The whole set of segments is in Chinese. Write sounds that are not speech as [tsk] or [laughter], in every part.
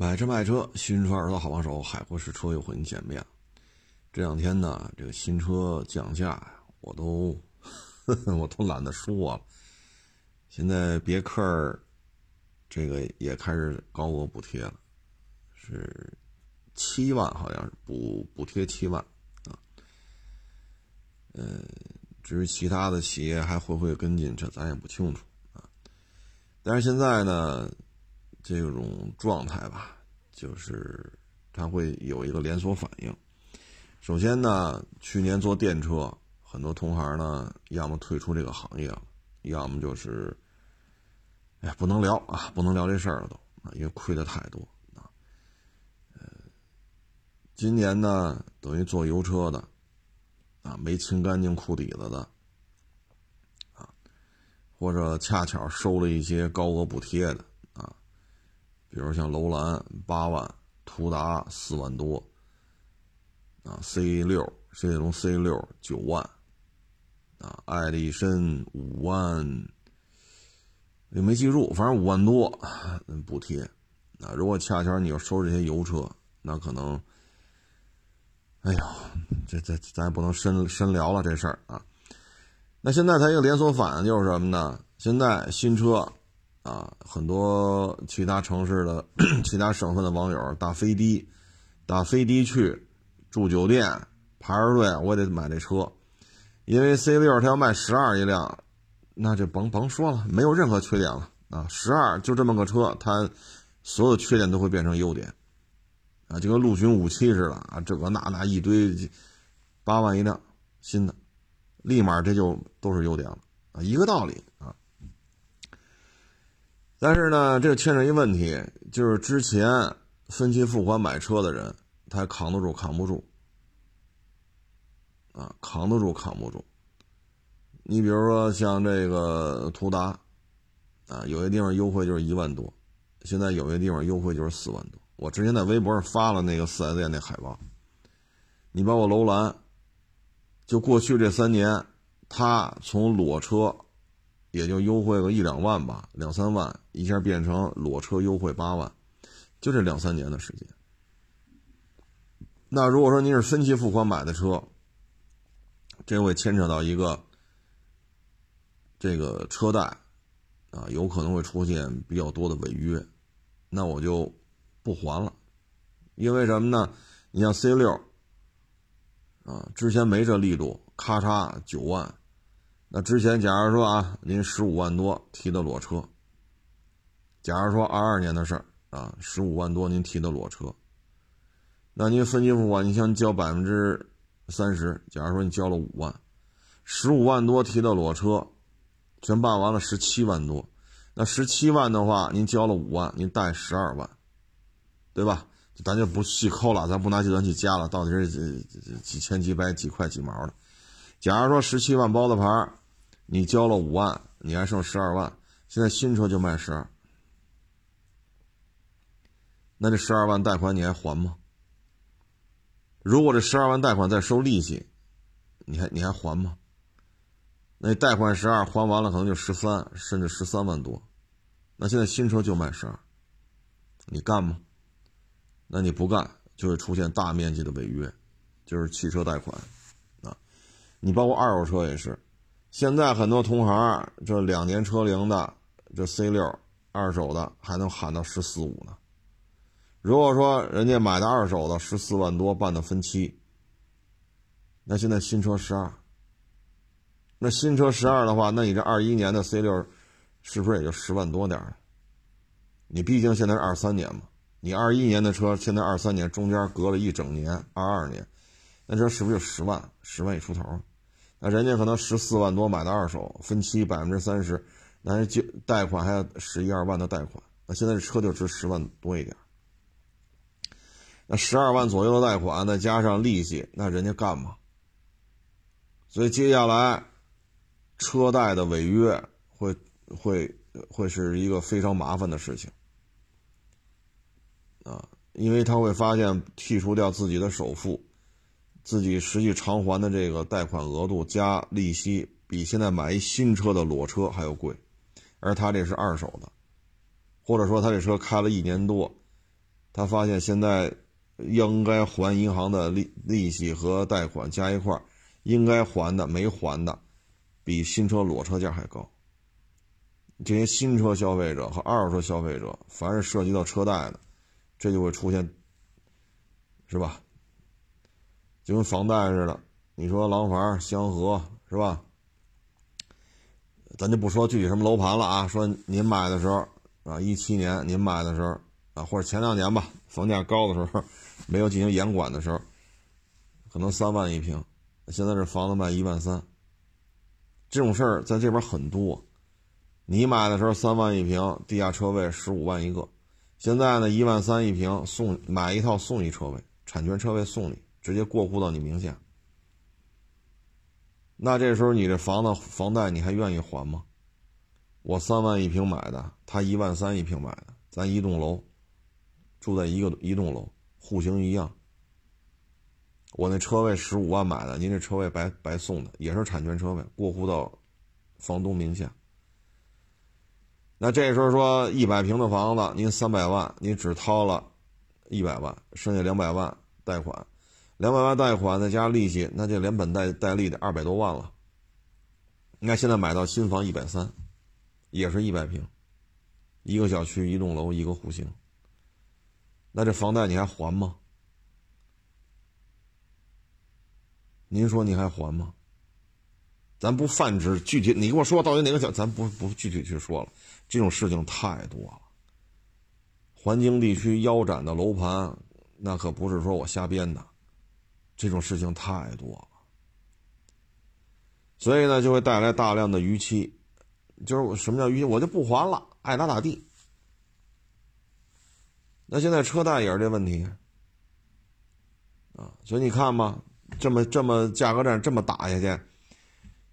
买车卖车，新车二手好帮手，海阔试车又和您见面了。这两天呢，这个新车降价，我都呵呵 [laughs] 我都懒得说了。现在别克这个也开始高额补贴了，是七万，好像是补补贴七万啊。呃，至于其他的企业还会不会跟进，这咱也不清楚啊。但是现在呢。这种状态吧，就是它会有一个连锁反应。首先呢，去年做电车，很多同行呢，要么退出这个行业了，要么就是，哎，不能聊啊，不能聊这事儿了都啊，因为亏的太多啊。呃，今年呢，等于做油车的啊，没清干净库底子的啊，或者恰巧收了一些高额补贴的。比如像楼兰八万，途达四万多，啊，C 六，雪铁龙 C 六九万，啊，爱力绅五万，也没记住，反正五万多补贴，啊，如果恰巧你要收这些油车，那可能，哎呦，这这咱也不能深深聊了这事儿啊。那现在它一个连锁反应就是什么呢？现在新车。啊，很多其他城市的、[clears throat] 其他省份的网友打飞的，打飞的去住酒店排着队，我也得买这车，因为 C 六它要卖十二一辆，那就甭甭说了，没有任何缺点了啊，十二就这么个车，它所有缺点都会变成优点，啊，就跟陆巡武器似的啊，这个那那一堆，八万一辆新的，立马这就都是优点了啊，一个道理啊。但是呢，这牵扯一问题，就是之前分期付款买车的人，他扛得住扛不住，啊，扛得住扛不住。你比如说像这个途达，啊，有些地方优惠就是一万多，现在有些地方优惠就是四万多。我之前在微博上发了那个四 S 店那海报，你包括楼兰，就过去这三年，他从裸车。也就优惠个一两万吧，两三万一下变成裸车优惠八万，就这两三年的时间。那如果说您是分期付款买的车，这会牵扯到一个这个车贷啊，有可能会出现比较多的违约，那我就不还了，因为什么呢？你像 C 六啊，之前没这力度，咔嚓九万。那之前，假如说啊，您十五万多提的裸车，假如说二二年的事儿啊，十五万多您提的裸车，那您分期付款，你想交百分之三十，假如说你交了五万，十五万多提的裸车，全办完了十七万多，那十七万的话，您交了五万，您贷十二万，对吧？咱就不细抠了，咱不拿计算器加了，到底是几几千几百几块几毛的？假如说十七万包的牌。你交了五万，你还剩十二万。现在新车就卖十二，那这十二万贷款你还还吗？如果这十二万贷款再收利息，你还你还还吗？那贷款十二还完了，可能就十三，甚至十三万多。那现在新车就卖十二，你干吗？那你不干，就会出现大面积的违约，就是汽车贷款啊。你包括二手车也是。现在很多同行，这两年车龄的，这 C 六二手的还能喊到十四五呢。如果说人家买的二手的十四万多办的分期，那现在新车十二，那新车十二的话，那你这二一年的 C 六是不是也就十万多点儿？你毕竟现在是二三年嘛，你二一年的车，现在二三年中间隔了一整年，二二年，那这是不是就十万？十万一出头？那人家可能十四万多买的二手，分期百分之三十，那就贷款还要十一二万的贷款。那现在这车就值十万多一点。那十二万左右的贷款，再加上利息，那人家干嘛？所以接下来车贷的违约会会会是一个非常麻烦的事情啊，因为他会发现剔除掉自己的首付。自己实际偿还的这个贷款额度加利息，比现在买一新车的裸车还要贵，而他这是二手的，或者说他这车开了一年多，他发现现在应该还银行的利利息和贷款加一块应该还的没还的，比新车裸车价还高。这些新车消费者和二手车消费者，凡是涉及到车贷的，这就会出现，是吧？就跟房贷似的，你说廊坊、香河是吧？咱就不说具体什么楼盘了啊，说您买的时候啊，一七年您买的时候啊，或者前两年吧，房价高的时候，没有进行严管的时候，可能三万一平，现在这房子卖一万三，这种事儿在这边很多。你买的时候三万一平，地下车位十五万一个，现在呢一万三一平，送买一套送一车位，产权车位送你，直接过户到你名下。那这时候你这房子房贷你还愿意还吗？我三万一平买的，他一万三一平买的，咱一栋楼，住在一个一栋楼，户型一样。我那车位十五万买的，您这车位白白送的，也是产权车位，过户到房东名下。那这时候说一百平的房子，您三百万，您只掏了一百万，剩下两百万贷款，两百万贷款再加利息，那就连本带带利得二百多万了。那现在买到新房一百三，也是一百平，一个小区一栋楼一个户型。那这房贷你还还吗？您说你还还吗？咱不泛指具体，你给我说到底哪个小，咱不不具体去说了。这种事情太多了。环京地区腰斩的楼盘，那可不是说我瞎编的，这种事情太多了。所以呢，就会带来大量的逾期。就是什么叫逾期？我就不还了，爱咋咋地。那现在车贷也是这问题啊。所以你看吧，这么这么价格战这么打下去，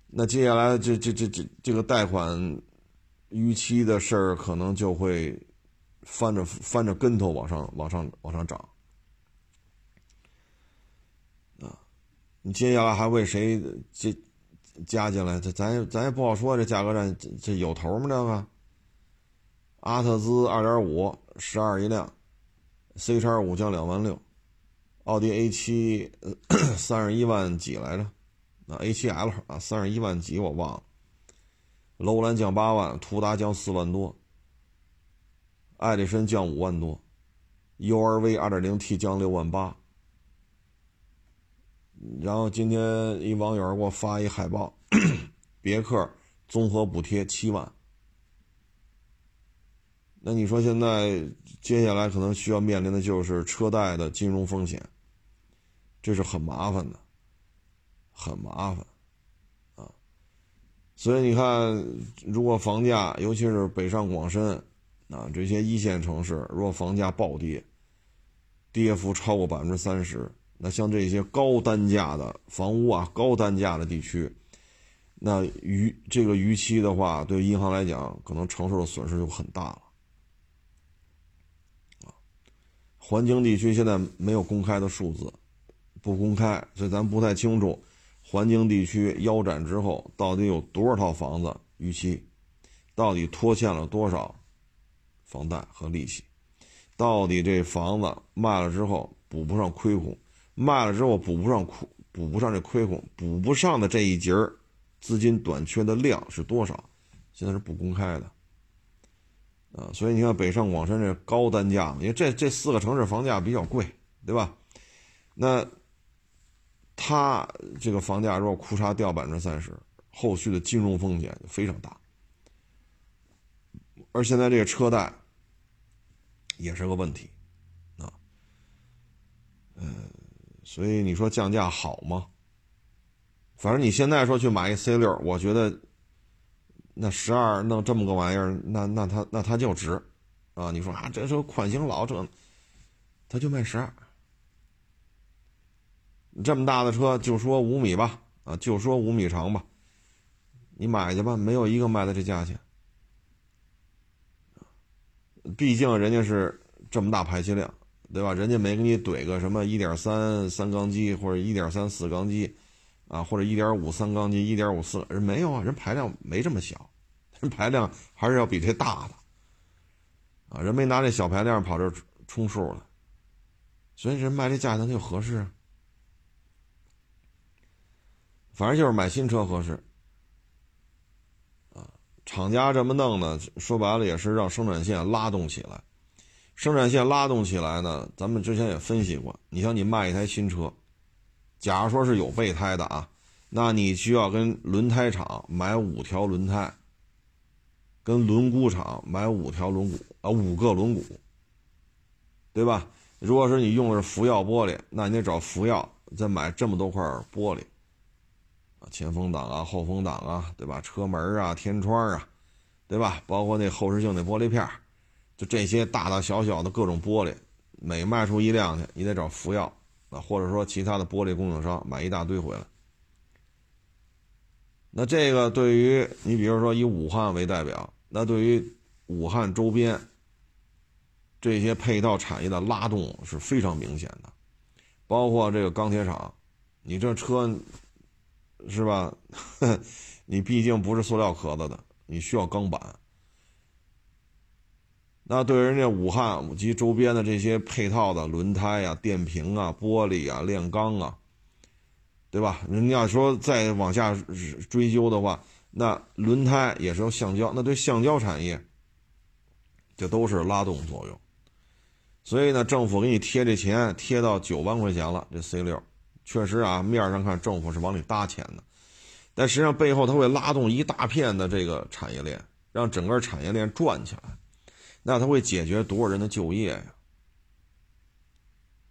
那接下来这这这这这个贷款。逾期的事儿可能就会翻着翻着跟头往上往上往上涨你接下来还为谁这加进来？这咱咱也不好说。这价格战这这有头吗？这个阿特兹二点五十二一辆，C 叉五降两万六，奥迪 A 七三十一万几来着？啊，A 七 L 啊，三十一万几我忘了。楼兰降八万，途达降四万多，艾力绅降五万多，URV 二点零 T 降六万八。然后今天一网友给我发一海报，[clears throat] 别克综合补贴七万。那你说现在接下来可能需要面临的就是车贷的金融风险，这是很麻烦的，很麻烦啊。所以你看，如果房价，尤其是北上广深，啊这些一线城市，如果房价暴跌，跌幅超过百分之三十，那像这些高单价的房屋啊，高单价的地区，那逾这个逾期的话，对银行来讲，可能承受的损失就很大了。啊，环京地区现在没有公开的数字，不公开，所以咱不太清楚。环京地区腰斩之后，到底有多少套房子逾期？到底拖欠了多少房贷和利息？到底这房子卖了之后补不上亏空？卖了之后补不上亏，补不上这亏空，补不上的这一节儿资金短缺的量是多少？现在是不公开的啊！所以你看北上广深这高单价，因为这这四个城市房价比较贵，对吧？那。它这个房价如果库差掉百分之三十，后续的金融风险就非常大。而现在这个车贷也是个问题，啊，嗯，所以你说降价好吗？反正你现在说去买一 C 六，我觉得那十二弄这么个玩意儿，那那它那它就值，啊，你说啊，这车款型老，这它就卖十二。这么大的车，就说五米吧，啊，就说五米长吧，你买去吧，没有一个卖的这价钱。毕竟人家是这么大排气量，对吧？人家没给你怼个什么一点三三缸机或者一点三四缸机，啊，或者一点五三缸机、一点五四，人没有啊，人排量没这么小，人排量还是要比这大的，啊，人没拿这小排量跑这充数了。所以人卖这价钱就合适啊。反正就是买新车合适。啊，厂家这么弄呢，说白了也是让生产线拉动起来。生产线拉动起来呢，咱们之前也分析过。你像你卖一台新车，假如说是有备胎的啊，那你需要跟轮胎厂买五条轮胎，跟轮毂厂买五条轮毂啊，五个轮毂，对吧？如果是你用的是福耀玻璃，那你得找福耀再买这么多块玻璃，啊，前风挡啊，后风挡啊，对吧？车门啊，天窗啊，对吧？包括那后视镜那玻璃片就这些大大小小的各种玻璃，每卖出一辆去，你得找福耀啊，或者说其他的玻璃供应商买一大堆回来。那这个对于你，比如说以武汉为代表，那对于武汉周边这些配套产业的拉动是非常明显的，包括这个钢铁厂，你这车是吧？[laughs] 你毕竟不是塑料壳子的，你需要钢板。那对人家武汉及周边的这些配套的轮胎啊、电瓶啊、玻璃啊、炼钢啊，对吧？人家说再往下追究的话，那轮胎也是用橡胶，那对橡胶产业，这都是拉动作用。所以呢，政府给你贴这钱，贴到九万块钱了。这 C 六，确实啊，面上看政府是往里搭钱的，但实际上背后它会拉动一大片的这个产业链，让整个产业链转起来。那他会解决多少人的就业呀？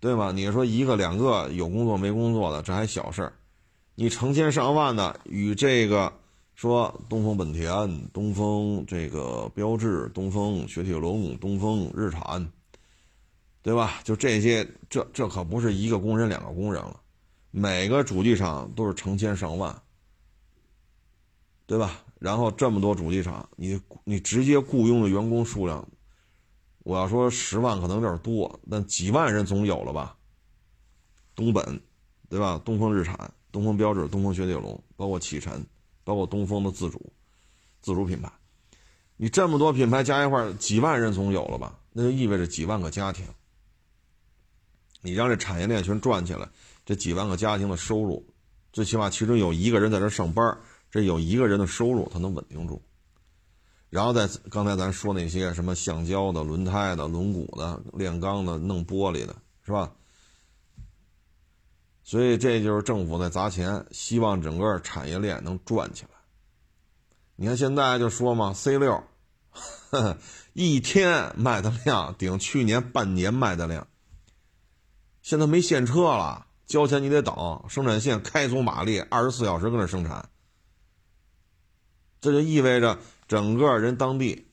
对吗？你说一个两个有工作没工作的，这还小事儿，你成千上万的与这个说东风本田、东风这个标致、东风雪铁龙、东风日产，对吧？就这些，这这可不是一个工人两个工人了，每个主机厂都是成千上万，对吧？然后这么多主机厂，你你直接雇佣的员工数量。我要说十万可能有点多，但几万人总有了吧？东本，对吧？东风日产、东风标致、东风雪铁龙，包括启辰，包括东风的自主、自主品牌，你这么多品牌加一块，几万人总有了吧？那就意味着几万个家庭。你让这产业链全转起来，这几万个家庭的收入，最起码其中有一个人在这上班，这有一个人的收入，他能稳定住。然后在刚才咱说那些什么橡胶的、轮胎的、轮毂的、炼钢的、弄玻璃的，是吧？所以这就是政府在砸钱，希望整个产业链能转起来。你看现在就说嘛，C 六 [laughs] 一天卖的量顶去年半年卖的量。现在没现车了，交钱你得等，生产线开足马力，二十四小时搁那生产。这就意味着。整个人当地，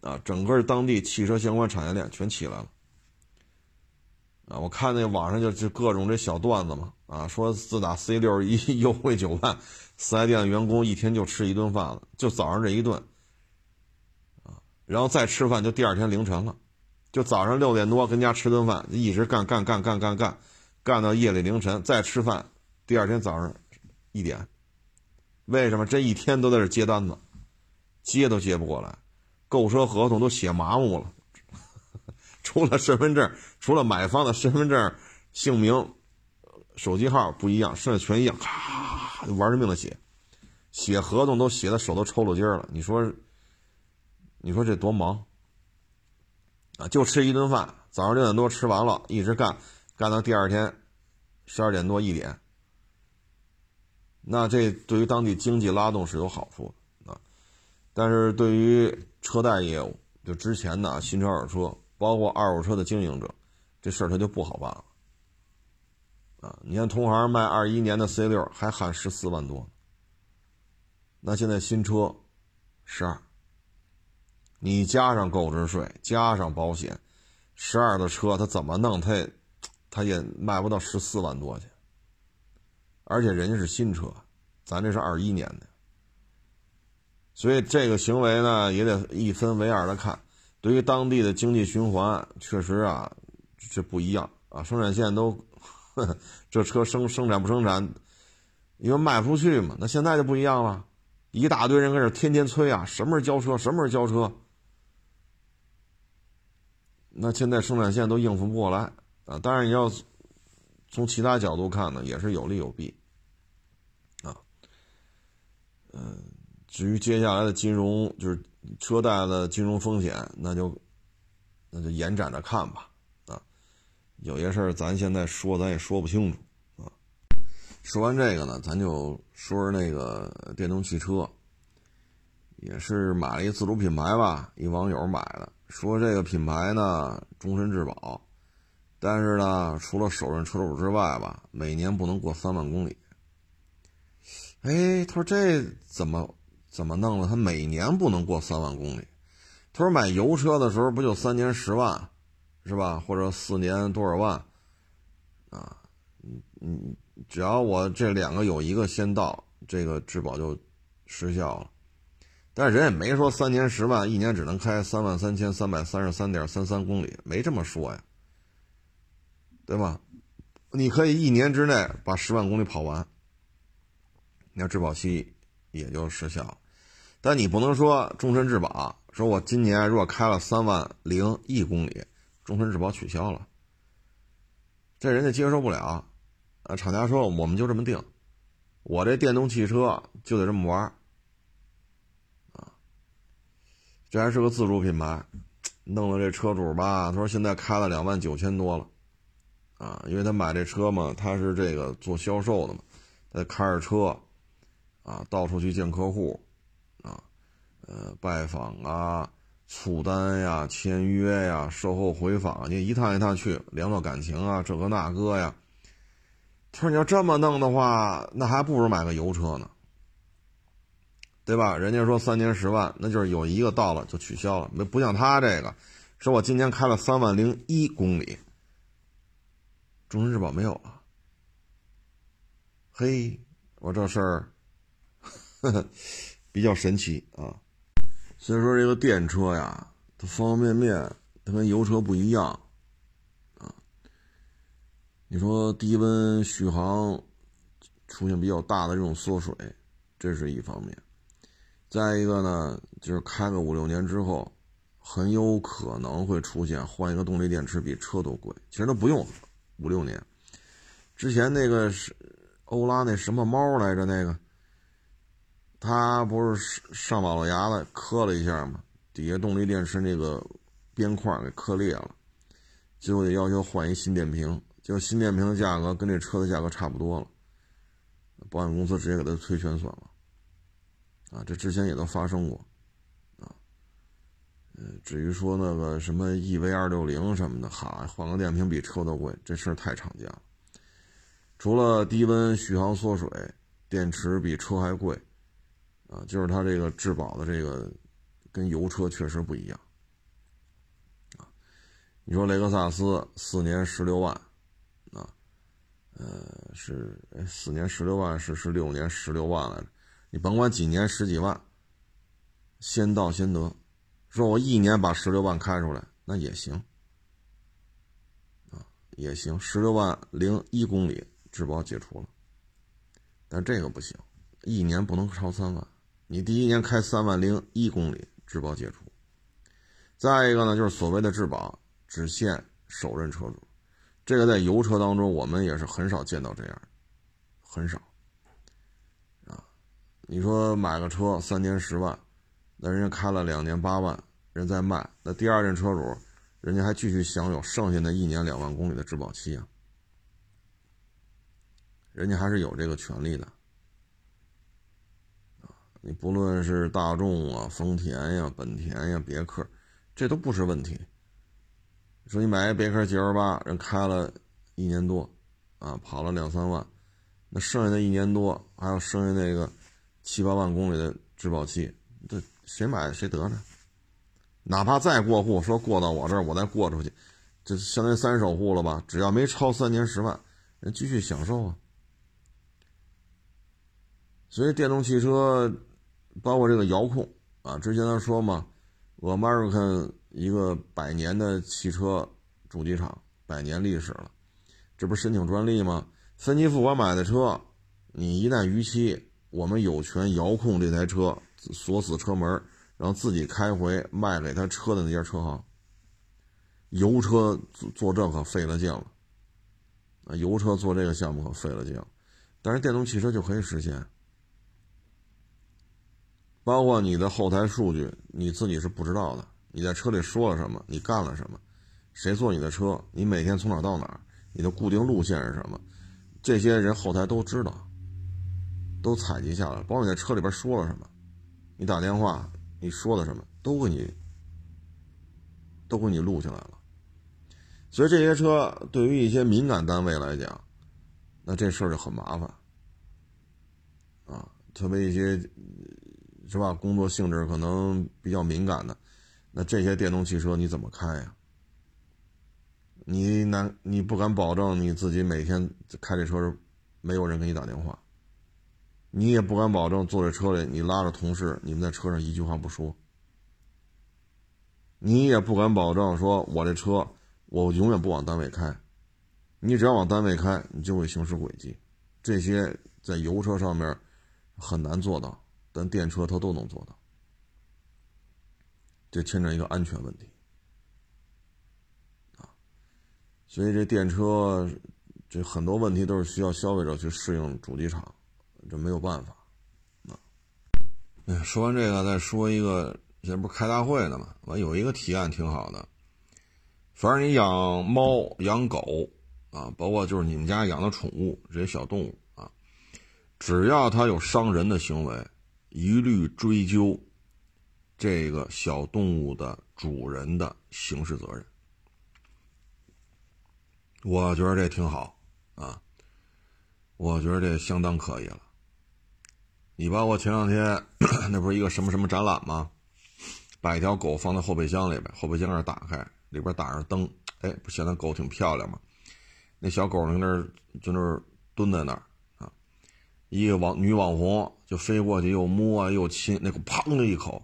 啊，整个当地汽车相关产业链全起来了，啊，我看那网上就就各种这小段子嘛，啊，说自打 C 六一 [laughs] 优惠九万，四 S 店员工一天就吃一顿饭了，就早上这一顿，啊，然后再吃饭就第二天凌晨了，就早上六点多跟家吃顿饭，一直干干干干干干，干到夜里凌晨再吃饭，第二天早上一点，为什么？这一天都在这接单子？接都接不过来，购车合同都写麻木了，[laughs] 除了身份证，除了买方的身份证、姓名、手机号不一样，剩下全一样，咔玩命的写，写合同都写的手都抽了筋了。你说，你说这多忙啊？就吃一顿饭，早上六点多吃完了，一直干，干到第二天十二点多一点，那这对于当地经济拉动是有好处。但是对于车贷业务，就之前的新车、二手车，包括二手车的经营者，这事儿他就不好办了。啊，你看同行卖二一年的 C 六还喊十四万多，那现在新车十二，你加上购置税，加上保险，十二的车他怎么弄，他也他也卖不到十四万多去。而且人家是新车，咱这是二一年的。所以这个行为呢，也得一分为二的看。对于当地的经济循环，确实啊，这不一样啊。生产线都，这车生生产不生产，因为卖不出去嘛。那现在就不一样了，一大堆人跟这天天催啊，什么时候交车，什么时候交车。那现在生产线都应付不过来，啊。当然你要从其他角度看呢，也是有利有弊啊。嗯，至于接下来的金融，就是车贷的金融风险，那就那就延展着看吧啊。有些事儿咱现在说咱也说不清楚啊。说完这个呢，咱就说说那个电动汽车。也是买了一自主品牌吧，一网友买的，说这个品牌呢终身质保，但是呢除了首任车主之外吧，每年不能过三万公里。哎，他说这怎么怎么弄的？他每年不能过三万公里。他说买油车的时候不就三年十万，是吧？或者四年多少万？啊，嗯嗯，只要我这两个有一个先到，这个质保就失效了。但人也没说三年十万，一年只能开三万三千三百三十三点三三公里，没这么说呀，对吧？你可以一年之内把十万公里跑完，那质保期也就失效了。但你不能说终身质保，说我今年如果开了三万零一公里，终身质保取消了，这人家接受不了。啊，厂家说我们就这么定，我这电动汽车就得这么玩。啊这还是个自主品牌，弄了这车主吧，他说现在开了两万九千多了，啊，因为他买这车嘛，他是这个做销售的嘛，他开着车，啊，到处去见客户，呃，拜访啊，促单呀，签约呀，售后回访，你一趟一趟去联络感情啊，这个那个呀，他说你要这么弄的话，那还不如买个油车呢。对吧？人家说三年十万，那就是有一个到了就取消了，没不像他这个，说我今年开了三万零一公里，终身质保没有了。嘿，我这事儿 [laughs] 比较神奇啊。所以说这个电车呀，它方方面面它跟油车不一样啊。你说低温续航出现比较大的这种缩水，这是一方面。再一个呢，就是开个五六年之后，很有可能会出现换一个动力电池比车都贵。其实都不用五六年。之前那个是欧拉那什么猫来着？那个他不是上马路牙子磕了一下吗？底下动力电池那个边框给磕裂了，结果得要求换一新电瓶。结果新电瓶的价格跟这车的价格差不多了，保险公司直接给他催全损了。啊，这之前也都发生过，啊，呃，至于说那个什么 EV 二六零什么的，哈，换个电瓶比车都贵，这事儿太常见了。除了低温续航缩水，电池比车还贵，啊，就是它这个质保的这个跟油车确实不一样，啊，你说雷克萨斯四年十六万，啊，呃，是四年十六万是是六年十六万来着。你甭管几年十几万，先到先得。说我一年把十六万开出来，那也行，啊，也行。十六万零一公里质保解除了，但这个不行，一年不能超三万。你第一年开三万零一公里质保解除。再一个呢，就是所谓的质保只限首任车主，这个在油车当中我们也是很少见到这样，很少。啊你说买个车三年十万，那人家开了两年八万，人再卖，那第二任车主，人家还继续享有剩下的一年两万公里的质保期啊，人家还是有这个权利的。你不论是大众啊、丰田呀、本田呀、别克，这都不是问题。说你买一别克 GL 八，人开了一年多，啊，跑了两三万，那剩下的一年多，还有剩下那个。七八万公里的质保期，这谁买谁得呢？哪怕再过户，说过到我这儿，我再过出去，这相当于三手户了吧？只要没超三年十万，人继续享受啊。所以电动汽车，包括这个遥控啊，之前他说嘛，American 一个百年的汽车主机厂，百年历史了，这不是申请专利吗？分期付款买的车，你一旦逾期。我们有权遥控这台车，锁死车门，然后自己开回卖给他车的那家车行。油车做做这可费了劲了啊，油车做这个项目可费了劲，但是电动汽车就可以实现。包括你的后台数据，你自己是不知道的。你在车里说了什么？你干了什么？谁坐你的车？你每天从哪到哪？你的固定路线是什么？这些人后台都知道，都采集下来。包括你在车里边说了什么，你打电话你说的什么，都给你都给你录下来了。所以这些车对于一些敏感单位来讲，那这事儿就很麻烦啊，特别一些。是吧？工作性质可能比较敏感的，那这些电动汽车你怎么开呀？你难，你不敢保证你自己每天开这车没有人给你打电话，你也不敢保证坐在车里你拉着同事，你们在车上一句话不说，你也不敢保证说我这车我永远不往单位开，你只要往单位开，你就会行驶轨迹，这些在油车上面很难做到。但电车它都能做到，这牵扯一个安全问题啊，所以这电车这很多问题都是需要消费者去适应主机厂，这没有办法啊。哎，说完这个再说一个，现在不是开大会呢嘛？完有一个提案挺好的，反正你养猫养狗啊，包括就是你们家养的宠物这些小动物啊，只要它有伤人的行为。一律追究这个小动物的主人的刑事责任，我觉得这挺好啊，我觉得这相当可以了。你把我前两天 [clears throat] 那不是一个什么什么展览吗？把一条狗放在后备箱里边，后备箱盖打开，里边打上灯，哎，不显得狗挺漂亮吗？那小狗在那儿就那儿蹲在那儿。一个网女网红就飞过去，又摸啊又亲，那个砰的一口，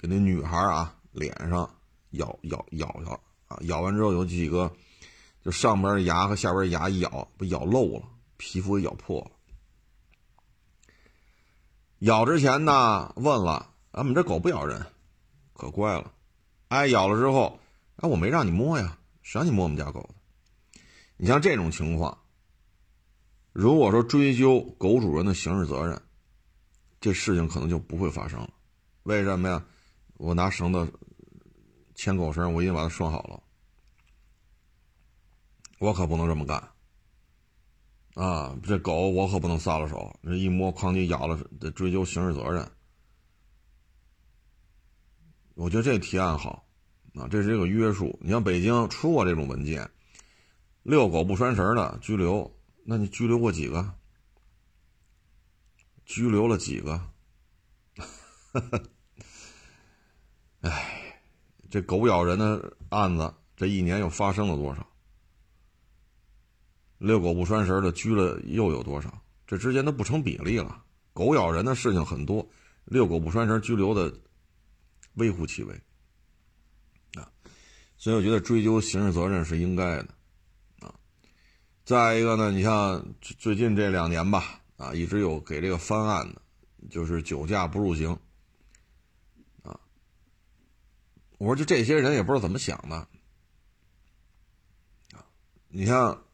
给那女孩啊脸上咬咬咬咬啊，咬完之后有几个，就上边牙和下边牙一咬，不咬漏了，皮肤也咬破了。咬之前呢，问了，俺们这狗不咬人，可乖了。哎咬了之后，哎，我没让你摸呀，谁让你摸我们家狗的？你像这种情况。如果说追究狗主人的刑事责任，这事情可能就不会发生了。为什么呀？我拿绳子牵狗绳，我已经把它拴好了。我可不能这么干啊！这狗我可不能撒了手，这一摸哐叽咬了，得追究刑事责任。我觉得这提案好啊，这是一个约束。你像北京出过这种文件，遛狗不拴绳的拘留。那你拘留过几个？拘留了几个？[laughs] 哎，这狗咬人的案子，这一年又发生了多少？遛狗不拴绳的拘了又有多少？这之间都不成比例了。狗咬人的事情很多，遛狗不拴绳拘留的微乎其微啊。所以我觉得追究刑事责任是应该的。再一个呢，你像最近这两年吧，啊，一直有给这个翻案的，就是酒驾不入刑，啊，我说就这些人也不知道怎么想的，啊，你像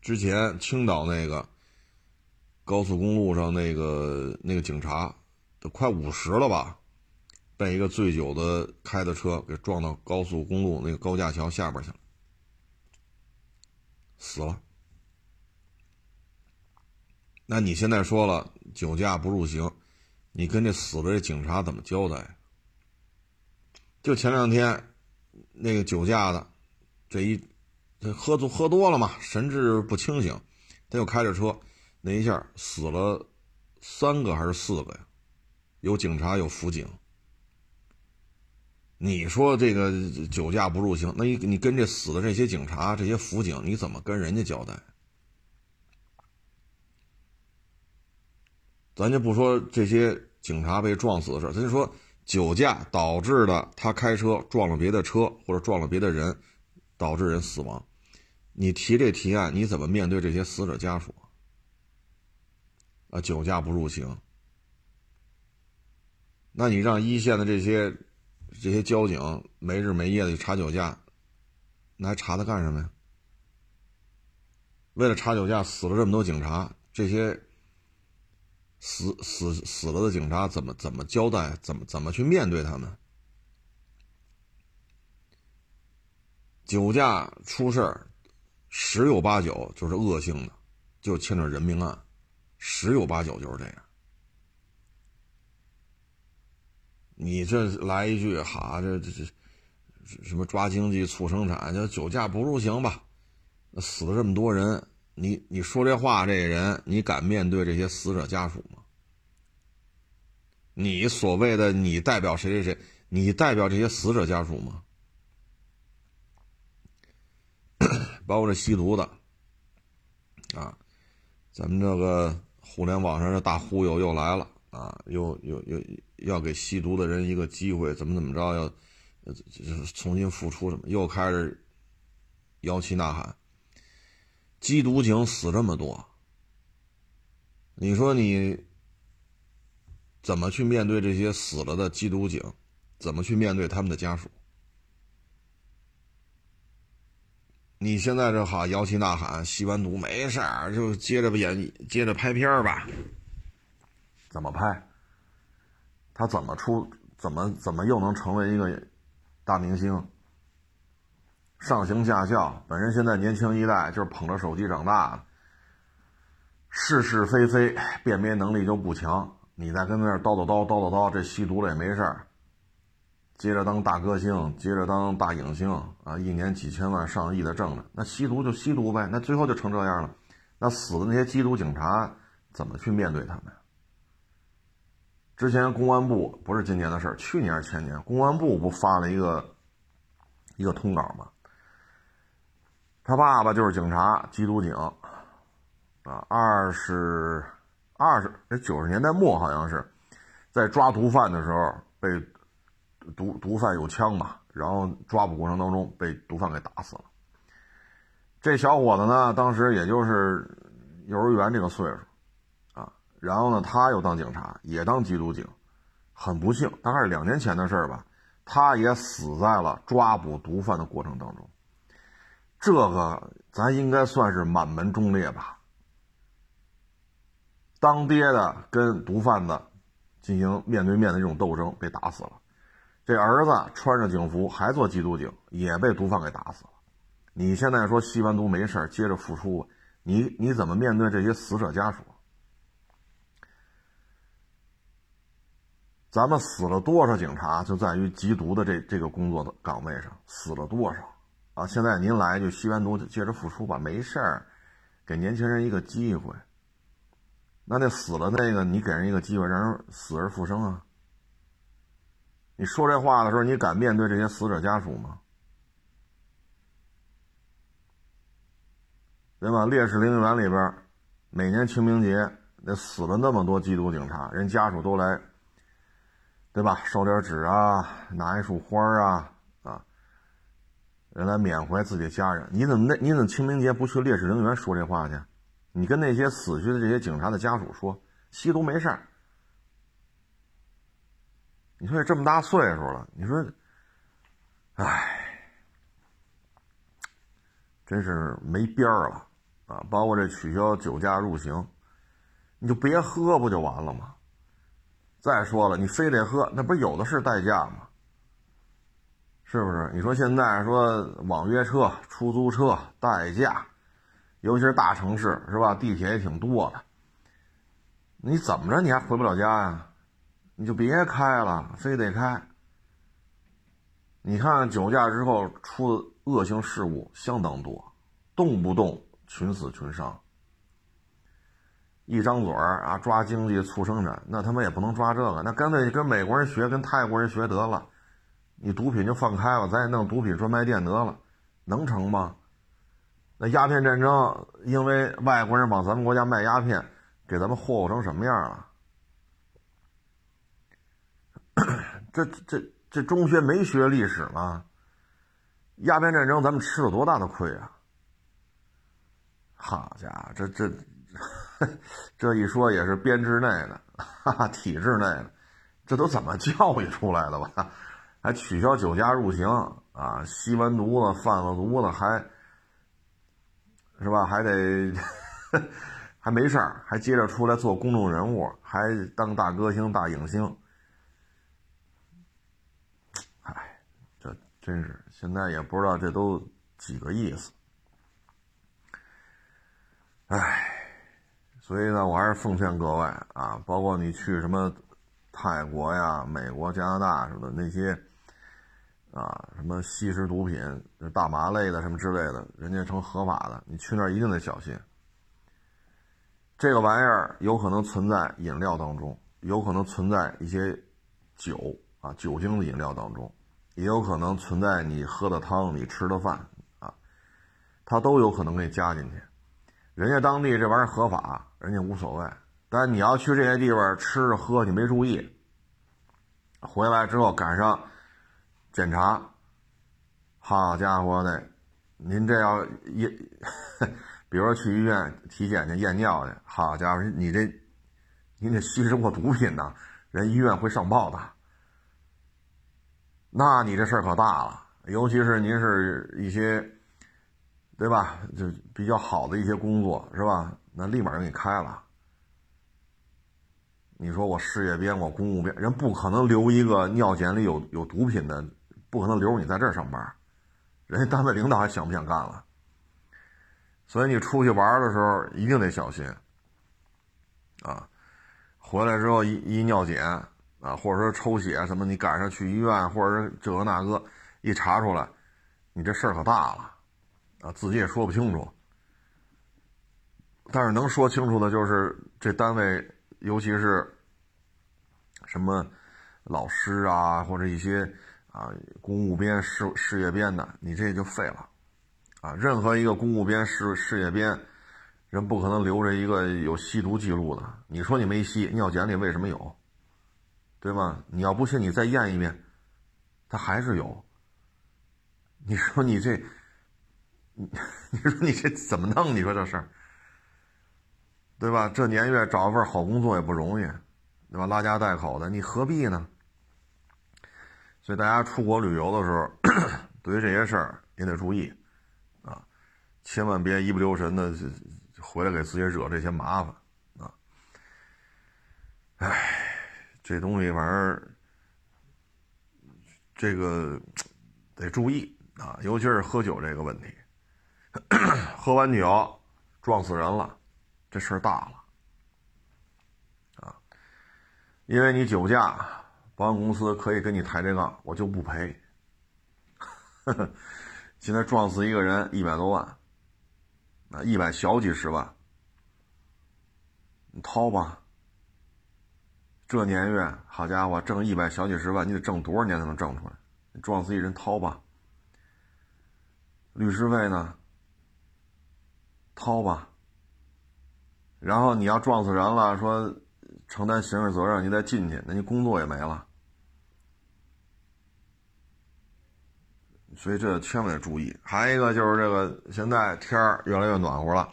之前青岛那个高速公路上那个那个警察，都快五十了吧，被一个醉酒的开的车给撞到高速公路那个高架桥下边去了。死了，那你现在说了酒驾不入刑，你跟这死的这警察怎么交代？就前两天那个酒驾的，这一这喝多喝多了嘛，神志不清醒，他又开着车，那一下死了三个还是四个呀？有警察有辅警。你说这个酒驾不入刑，那你你跟这死的这些警察、这些辅警，你怎么跟人家交代？咱就不说这些警察被撞死的事咱就说酒驾导致的他开车撞了别的车或者撞了别的人，导致人死亡，你提这提案，你怎么面对这些死者家属？啊，酒驾不入刑，那你让一线的这些。这些交警没日没夜的去查酒驾，那还查他干什么呀？为了查酒驾死了这么多警察，这些死死死了的警察怎么怎么交代？怎么怎么去面对他们？酒驾出事儿，十有八九就是恶性的，就牵扯人命案，十有八九就是这样。你这来一句，哈，这这这什么抓经济促生产，叫酒驾不入刑吧？死了这么多人，你你说这话，这人你敢面对这些死者家属吗？你所谓的你代表谁谁谁？你代表这些死者家属吗？[coughs] 包括这吸毒的，啊，咱们这个互联网上的大忽悠又来了啊，又又又要给吸毒的人一个机会，怎么怎么着，要就是重新付出什么，又开始摇旗呐喊。缉毒警死这么多，你说你怎么去面对这些死了的缉毒警？怎么去面对他们的家属？你现在这好摇旗呐喊，吸完毒没事儿，就接着演，接着拍片儿吧。怎么拍？他怎么出？怎么怎么又能成为一个大明星？上行下效，本身现在年轻一代就是捧着手机长大的，是是非非辨别能力就不强。你再跟那儿叨叨叨叨叨叨，这吸毒了也没事儿。接着当大歌星，接着当大影星啊，一年几千万、上亿的挣着，那吸毒就吸毒呗，那最后就成这样了。那死的那些缉毒警察怎么去面对他们？之前公安部不是今年的事儿，去年还是前年，公安部不发了一个一个通稿吗？他爸爸就是警察，缉毒警啊，二十二十那九十年代末好像是在抓毒贩的时候被。毒毒贩有枪嘛，然后抓捕过程当中被毒贩给打死了。这小伙子呢，当时也就是幼儿园这个岁数，然后呢，他又当警察，也当缉毒警，很不幸，大概是两年前的事儿吧，他也死在了抓捕毒贩的过程当中。这个咱应该算是满门忠烈吧？当爹的跟毒贩子进行面对面的这种斗争，被打死了。这儿子穿着警服还做缉毒警，也被毒贩给打死了。你现在说吸完毒没事接着复出，你你怎么面对这些死者家属？咱们死了多少警察，就在于缉毒的这这个工作的岗位上死了多少啊！现在您来就吸完毒接着复出吧，没事儿，给年轻人一个机会。那那死了那个，你给人一个机会，让人死而复生啊！你说这话的时候，你敢面对这些死者家属吗？对吧？烈士陵园里边，每年清明节那死了那么多缉毒警察，人家属都来，对吧？烧点纸啊，拿一束花啊，啊，人来缅怀自己的家人。你怎么那？你怎么清明节不去烈士陵园说这话去？你跟那些死去的这些警察的家属说，吸毒没事儿。你说这么大岁数了，你说，唉，真是没边儿了啊！包括这取消酒驾入刑，你就别喝不就完了吗？再说了，你非得喝，那不有的是代驾吗？是不是？你说现在说网约车、出租车代驾，尤其是大城市是吧？地铁也挺多的，你怎么着你还回不了家呀？你就别开了，非得开。你看酒驾之后出的恶性事故相当多，动不动群死群伤。一张嘴儿啊，抓经济促生产，那他妈也不能抓这个，那干脆跟美国人学，跟泰国人学得了。你毒品就放开了，咱也弄毒品专卖店得了，能成吗？那鸦片战争，因为外国人往咱们国家卖鸦片，给咱们霍霍成什么样了？[coughs] 这这这中学没学历史吗？鸦片战争咱们吃了多大的亏啊！好家伙，这这 [laughs] 这一说也是编制内的，哈哈，体制内的，这都怎么教育出来的吧？还取消酒驾入刑啊？吸完毒了，贩了毒了，还是吧？还得 [laughs] 还没事儿，还接着出来做公众人物，还当大歌星、大影星。哎，这真是现在也不知道这都几个意思。哎，所以呢，我还是奉劝各位啊，包括你去什么泰国呀、美国、加拿大什么的那些。啊，什么吸食毒品、大麻类的什么之类的，人家成合法的，你去那儿一定得小心。这个玩意儿有可能存在饮料当中，有可能存在一些酒啊酒精的饮料当中，也有可能存在你喝的汤、你吃的饭啊，它都有可能给你加进去。人家当地这玩意儿合法，人家无所谓。但你要去这些地方吃喝，你没注意，回来之后赶上。检查，好家伙的，您这要验，[laughs] 比如说去医院体检去验尿去，好家伙，你这，你得吸食过毒品呐，人医院会上报的。那你这事儿可大了，尤其是您是一些，对吧？就比较好的一些工作是吧？那立马就给你开了。你说我事业编，我公务编，人不可能留一个尿检里有有毒品的。不可能留你在这儿上班，人家单位领导还想不想干了？所以你出去玩的时候一定得小心啊！回来之后一一尿检啊，或者说抽血什么，你赶上去医院或者是这个那个一查出来，你这事儿可大了啊！自己也说不清楚，但是能说清楚的就是这单位，尤其是什么老师啊，或者一些。啊，公务编、事事业编的，你这就废了，啊，任何一个公务编、事事业编，人不可能留着一个有吸毒记录的。你说你没吸，尿检里为什么有？对吧？你要不信，你再验一遍，他还是有。你说你这，你 [laughs] 你说你这怎么弄？你说这事儿，对吧？这年月找一份好工作也不容易，对吧？拉家带口的，你何必呢？所以大家出国旅游的时候，[clears throat] 对于这些事儿也得注意，啊，千万别一不留神的回来给自己惹这些麻烦，啊，唉，这东西反正这个 [tsk] 得注意啊，尤其是喝酒这个问题，[clears throat] 喝完酒撞死人了，这事儿大了，啊，因为你酒驾。保险公司可以跟你抬这杠，我就不赔。[laughs] 现在撞死一个人一百多万，那一百小几十万，你掏吧。这年月，好家伙，挣一百小几十万，你得挣多少年才能挣出来？你撞死一人，掏吧。律师费呢？掏吧。然后你要撞死人了，说。承担刑事责任，你再进去，那你工作也没了。所以这千万得注意。还一个就是这个，现在天儿越来越暖和了，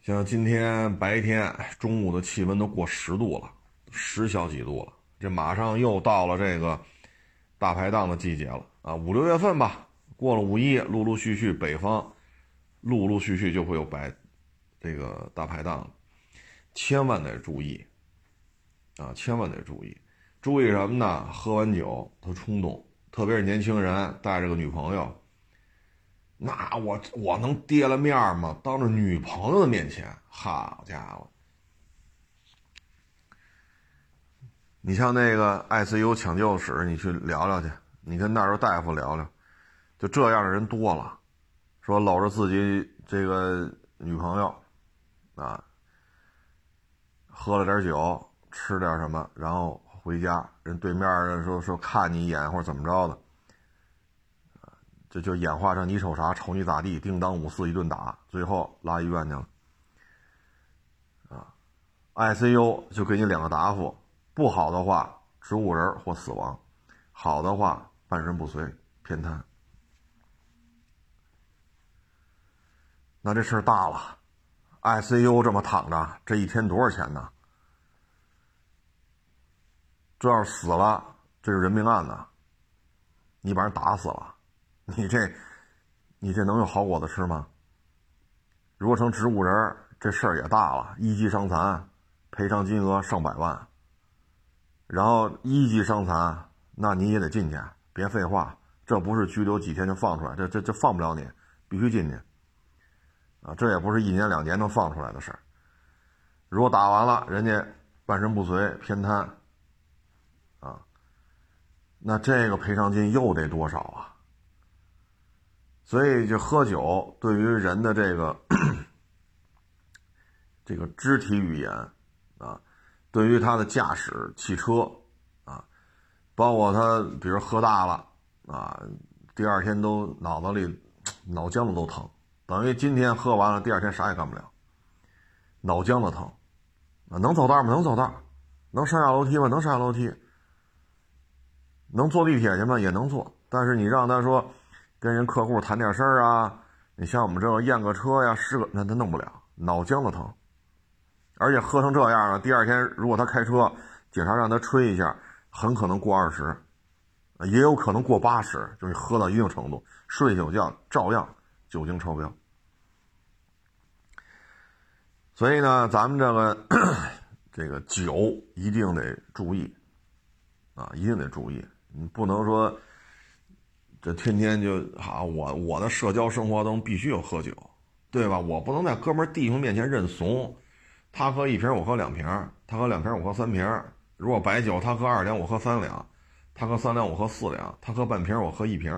像今天白天、中午的气温都过十度了，十小几度了。这马上又到了这个大排档的季节了啊，五六月份吧，过了五一，陆陆续续北方陆陆续续就会有白这个大排档。千万得注意，啊，千万得注意，注意什么呢？喝完酒他冲动，特别是年轻人带着个女朋友，那我我能跌了面吗？当着女朋友的面前，好家伙！你像那个 ICU 抢救室，你去聊聊去，你跟那时候大夫聊聊，就这样的人多了，说搂着自己这个女朋友，啊。喝了点酒，吃点什么，然后回家。人对面的说说看你一眼或者怎么着的，这就演化成你瞅啥瞅你咋地，叮当五四一顿打，最后拉医院去了。，ICU 就给你两个答复：不好的话植物人或死亡，好的话半身不遂偏瘫。那这事儿大了。ICU 这么躺着，这一天多少钱呢？这要是死了，这是人命案呢。你把人打死了，你这你这能有好果子吃吗？如果成植物人，这事儿也大了，一级伤残，赔偿金额上百万。然后一级伤残，那你也得进去，别废话，这不是拘留几天就放出来，这这这放不了你，必须进去。啊，这也不是一年两年能放出来的事儿。如果打完了，人家半身不遂、偏瘫，啊，那这个赔偿金又得多少啊？所以，就喝酒对于人的这个这个肢体语言啊，对于他的驾驶汽车啊，包括他，比如喝大了啊，第二天都脑子里脑浆子都疼，等于今天喝完了，第二天啥也干不了，脑浆子疼啊，能走道吗？能走道，能上下楼梯吗？能上下楼梯，能坐地铁去吗？也能坐，但是你让他说。跟人客户谈点事儿啊，你像我们这个验个车呀，是个那他弄不了，脑浆子疼，而且喝成这样了，第二天如果他开车，警察让他吹一下，很可能过二十，也有可能过八十，就是喝到一定程度，睡酒觉照样酒精超标。所以呢，咱们这个这个酒一定得注意啊，一定得注意，你不能说。这天天就好，我我的社交生活中必须有喝酒，对吧？我不能在哥们弟兄面前认怂，他喝一瓶我喝两瓶，他喝两瓶我喝三瓶。如果白酒他喝二两我喝三两，他喝三两我喝四两，他喝半瓶我喝一瓶。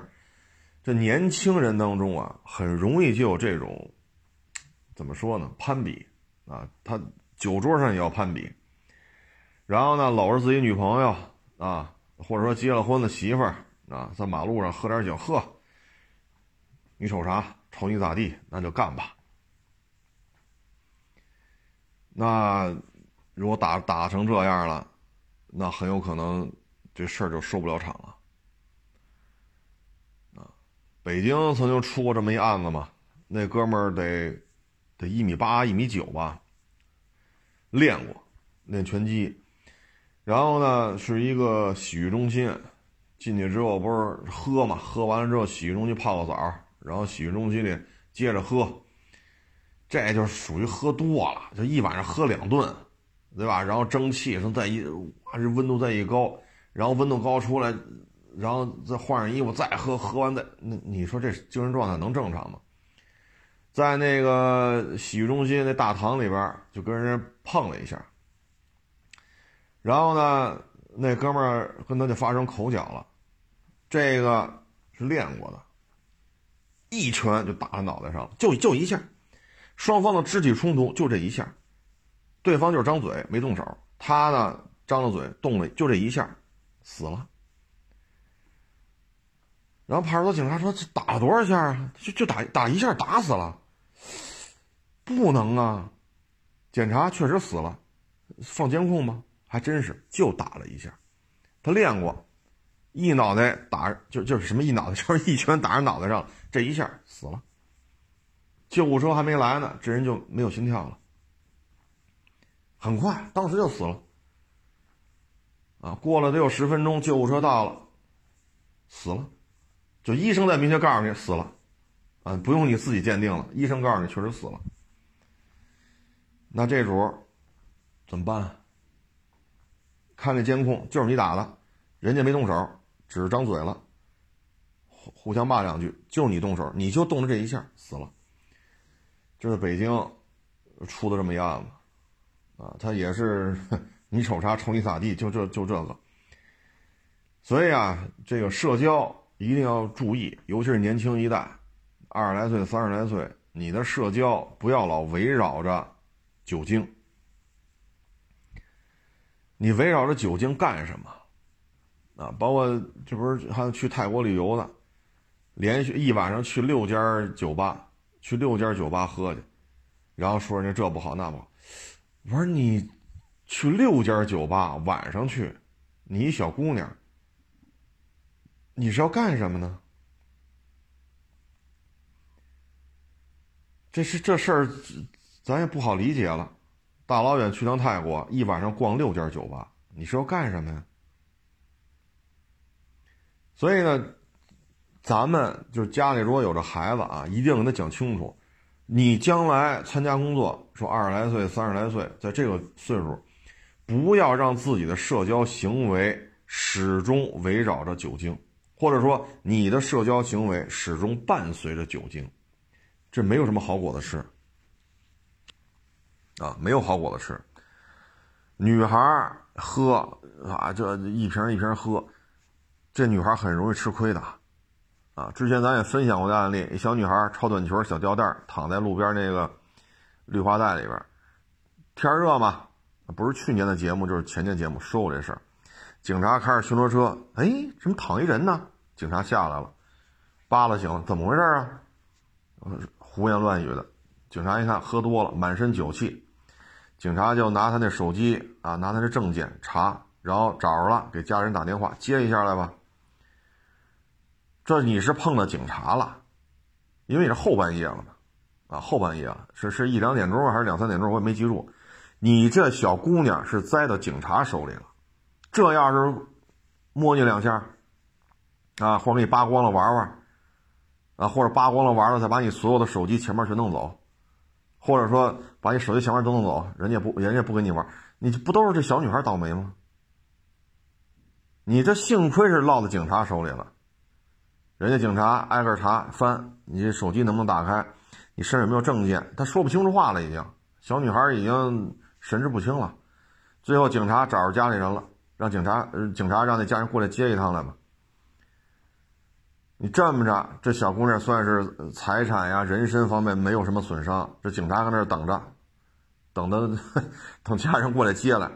这年轻人当中啊，很容易就有这种，怎么说呢？攀比啊，他酒桌上也要攀比，然后呢，搂着自己女朋友啊，或者说结了婚的媳妇儿。啊，在马路上喝点酒，喝。你瞅啥？瞅你咋地？那就干吧。那如果打打成这样了，那很有可能这事儿就收不了场了。啊，北京曾经出过这么一案子嘛？那哥们儿得得一米八、一米九吧，练过练拳击，然后呢是一个洗浴中心。进去之后不是喝嘛？喝完了之后，洗浴中心泡个澡，然后洗浴中心里接着喝，这就属于喝多了，就一晚上喝两顿，对吧？然后蒸汽说再一，哇，这温度再一高，然后温度高出来，然后再换上衣服再喝，喝完再那你说这精神状态能正常吗？在那个洗浴中心那大堂里边就跟人碰了一下，然后呢，那哥们儿跟他就发生口角了。这个是练过的，一拳就打他脑袋上了，就就一下，双方的肢体冲突就这一下，对方就是张嘴没动手，他呢张了嘴动了，就这一下，死了。然后派出所警察说：“这打了多少下啊？就就打打一下，打死了？不能啊！检查确实死了，放监控吗？还真是就打了一下，他练过。”一脑袋打就就是什么一脑袋，[laughs] 就是一拳打人脑袋上，这一下死了。救护车还没来呢，这人就没有心跳了。很快，当时就死了。啊，过了得有十分钟，救护车到了，死了。就医生在明确告诉你死了，啊，不用你自己鉴定了，医生告诉你确实死了。那这主怎么办？看这监控，就是你打的，人家没动手。只是张嘴了，互互相骂两句，就你动手，你就动了这一下，死了。这是北京出的这么一案子，啊，他也是 [laughs] 你瞅啥，瞅你咋地，就这就这个。所以啊，这个社交一定要注意，尤其是年轻一代，二十来岁、三十来岁，你的社交不要老围绕着酒精。你围绕着酒精干什么？啊，包括这不是还去泰国旅游的，连续一晚上去六家酒吧，去六家酒吧喝去，然后说人家这不好那不好。我说你去六家酒吧晚上去，你一小姑娘，你是要干什么呢？这是这事儿，咱也不好理解了。大老远去趟泰国，一晚上逛六家酒吧，你是要干什么呀？所以呢，咱们就是家里如果有这孩子啊，一定跟他讲清楚，你将来参加工作，说二十来岁、三十来岁，在这个岁数，不要让自己的社交行为始终围绕着酒精，或者说你的社交行为始终伴随着酒精，这没有什么好果子吃啊，没有好果子吃。女孩喝啊，这一瓶一瓶喝，这女孩很容易吃亏的。啊，之前咱也分享过的案例，小女孩超短裙、小吊带躺在路边那个绿化带里边，天热嘛，不是去年的节目就是前年节目说过这事儿。警察开着巡逻车，哎，怎么躺一人呢？警察下来了，扒拉醒，怎么回事啊？胡言乱语的。警察一看喝多了，满身酒气，警察就拿他那手机啊，拿他的证件查，然后找着了，给家人打电话接一下来吧。这你是碰到警察了，因为你是后半夜了嘛，啊，后半夜了，是是一两点钟还是两三点钟，我也没记住。你这小姑娘是栽到警察手里了，这要是摸你两下，啊，或者给你扒光了玩玩，啊，或者扒光了玩了，再把你所有的手机钱包全弄走，或者说把你手机钱包都弄走，人家不，人家不跟你玩，你不都是这小女孩倒霉吗？你这幸亏是落到警察手里了。人家警察挨个查翻，你手机能不能打开？你身上有没有证件？他说不清楚话了，已经。小女孩已经神志不清了。最后警察找着家里人了，让警察，警察让那家人过来接一趟来吧。你这么着，这小姑娘算是财产呀、人身方面没有什么损伤。这警察搁那儿等着，等的 [laughs] 等家人过来接来。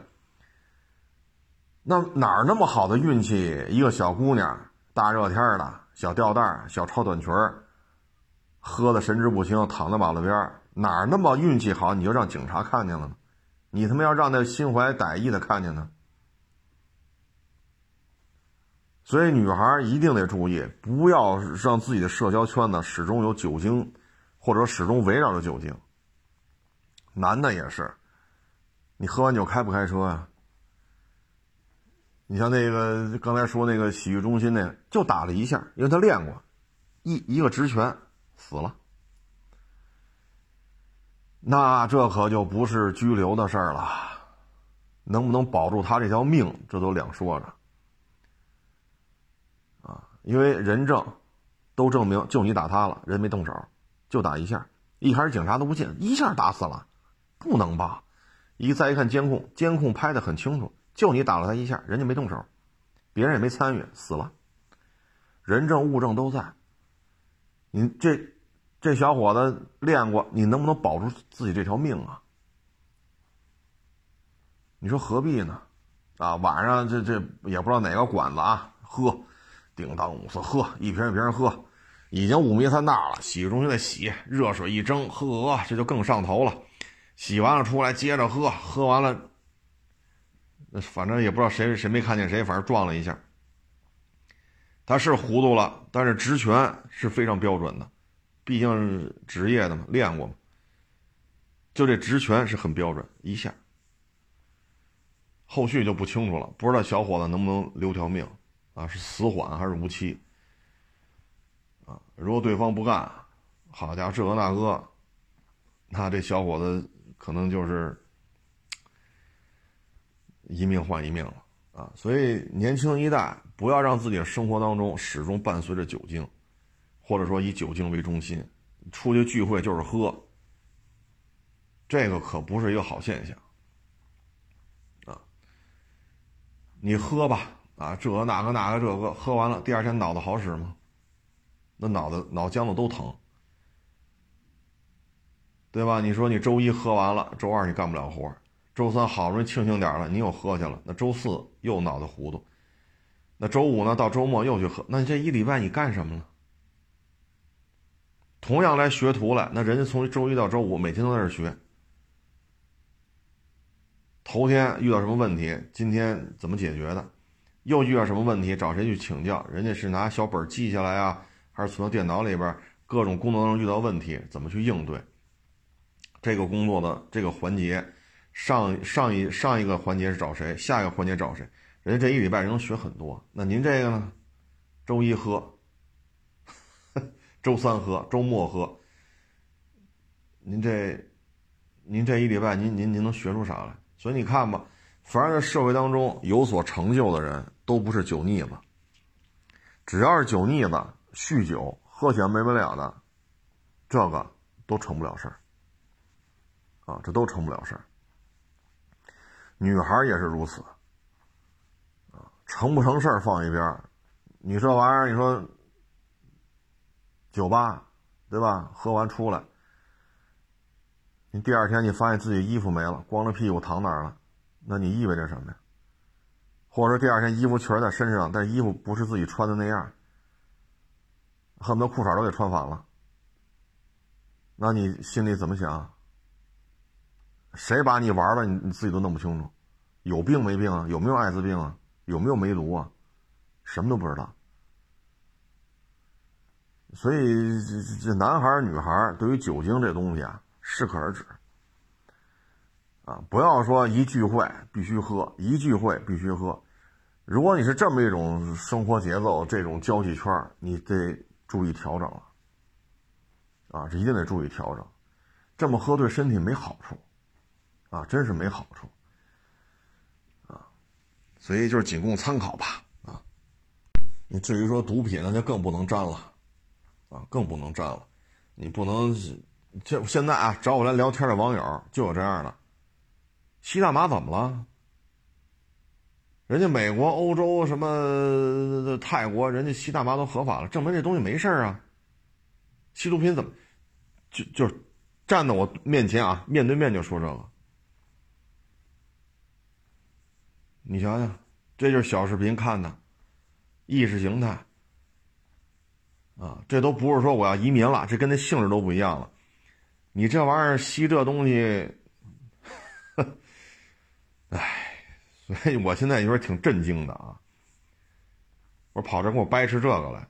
那哪儿那么好的运气？一个小姑娘，大热天的。小吊带小超短裙喝的神志不清，躺在马路边哪儿那么运气好，你就让警察看见了呢？你他妈要让那心怀歹意的看见呢？所以女孩一定得注意，不要让自己的社交圈子始终有酒精，或者始终围绕着酒精。男的也是，你喝完酒开不开车呀？你像那个刚才说那个洗浴中心那，就打了一下，因为他练过，一一个直拳死了。那这可就不是拘留的事儿了，能不能保住他这条命，这都两说着。因为人证都证明就你打他了，人没动手，就打一下。一开始警察都不信，一下打死了，不能吧？一再一看监控，监控拍的很清楚。就你打了他一下，人家没动手，别人也没参与，死了。人证物证都在。你这这小伙子练过，你能不能保住自己这条命啊？你说何必呢？啊，晚上这这也不知道哪个馆子啊，喝，叮当五四喝，一瓶一瓶喝，已经五迷三大了。洗浴中心的洗，热水一蒸，呵，这就更上头了。洗完了出来接着喝，喝完了。反正也不知道谁谁没看见谁，反正撞了一下。他是糊涂了，但是直拳是非常标准的，毕竟是职业的嘛，练过嘛。就这直拳是很标准，一下。后续就不清楚了，不知道小伙子能不能留条命啊？是死缓还是无期？啊，如果对方不干，好家伙，这个那个，那这小伙子可能就是。一命换一命了啊！所以年轻一代不要让自己的生活当中始终伴随着酒精，或者说以酒精为中心，出去聚会就是喝，这个可不是一个好现象啊！你喝吧啊，这个那个那个这个，喝完了第二天脑子好使吗？那脑子脑浆子都疼，对吧？你说你周一喝完了，周二你干不了活。周三好不容易清醒点了，你又喝去了。那周四又脑子糊涂，那周五呢？到周末又去喝。那你这一礼拜你干什么了？同样来学徒了，那人家从周一到周五每天都在这学。头天遇到什么问题，今天怎么解决的？又遇到什么问题，找谁去请教？人家是拿小本记下来啊，还是存到电脑里边？各种功能上遇到问题，怎么去应对？这个工作的这个环节。上上一上一个环节是找谁？下一个环节找谁？人家这一礼拜人能学很多。那您这个呢？周一喝，[laughs] 周三喝，周末喝。您这，您这一礼拜，您您您能学出啥来？所以你看吧，凡是在社会当中有所成就的人，都不是酒腻子。只要是酒腻子、酗酒、喝起来没完了的，这个都成不了事儿。啊，这都成不了事儿。女孩也是如此。啊，成不成事儿放一边儿你这玩意儿，你说酒吧，对吧？喝完出来。你第二天你发现自己衣服没了，光着屁股躺哪儿了？那你意味着什么呀？或者说第二天衣服确实在身上，但衣服不是自己穿的那样，恨不得裤衩都给穿反了。那你心里怎么想？谁把你玩了？你你自己都弄不清楚，有病没病啊？有没有艾滋病啊？有没有梅毒啊？什么都不知道。所以这这男孩女孩对于酒精这东西啊。适可而止，啊，不要说一聚会必须喝，一聚会必须喝。如果你是这么一种生活节奏，这种交际圈，你得注意调整了，啊，这一定得注意调整。这么喝对身体没好处，啊，真是没好处，啊，所以就是仅供参考吧，啊。你至于说毒品，那就更不能沾了，啊，更不能沾了，你不能。这现在啊，找我来聊天的网友就有这样的，吸大麻怎么了？人家美国、欧洲什么泰国，人家吸大麻都合法了，证明这东西没事啊。吸毒品怎么就就站在我面前啊，面对面就说这个？你想想，这就是小视频看的，意识形态啊，这都不是说我要移民了，这跟那性质都不一样了。你这玩意儿吸这东西，唉，所以我现在有点挺震惊的啊！我跑这给我掰扯这个来，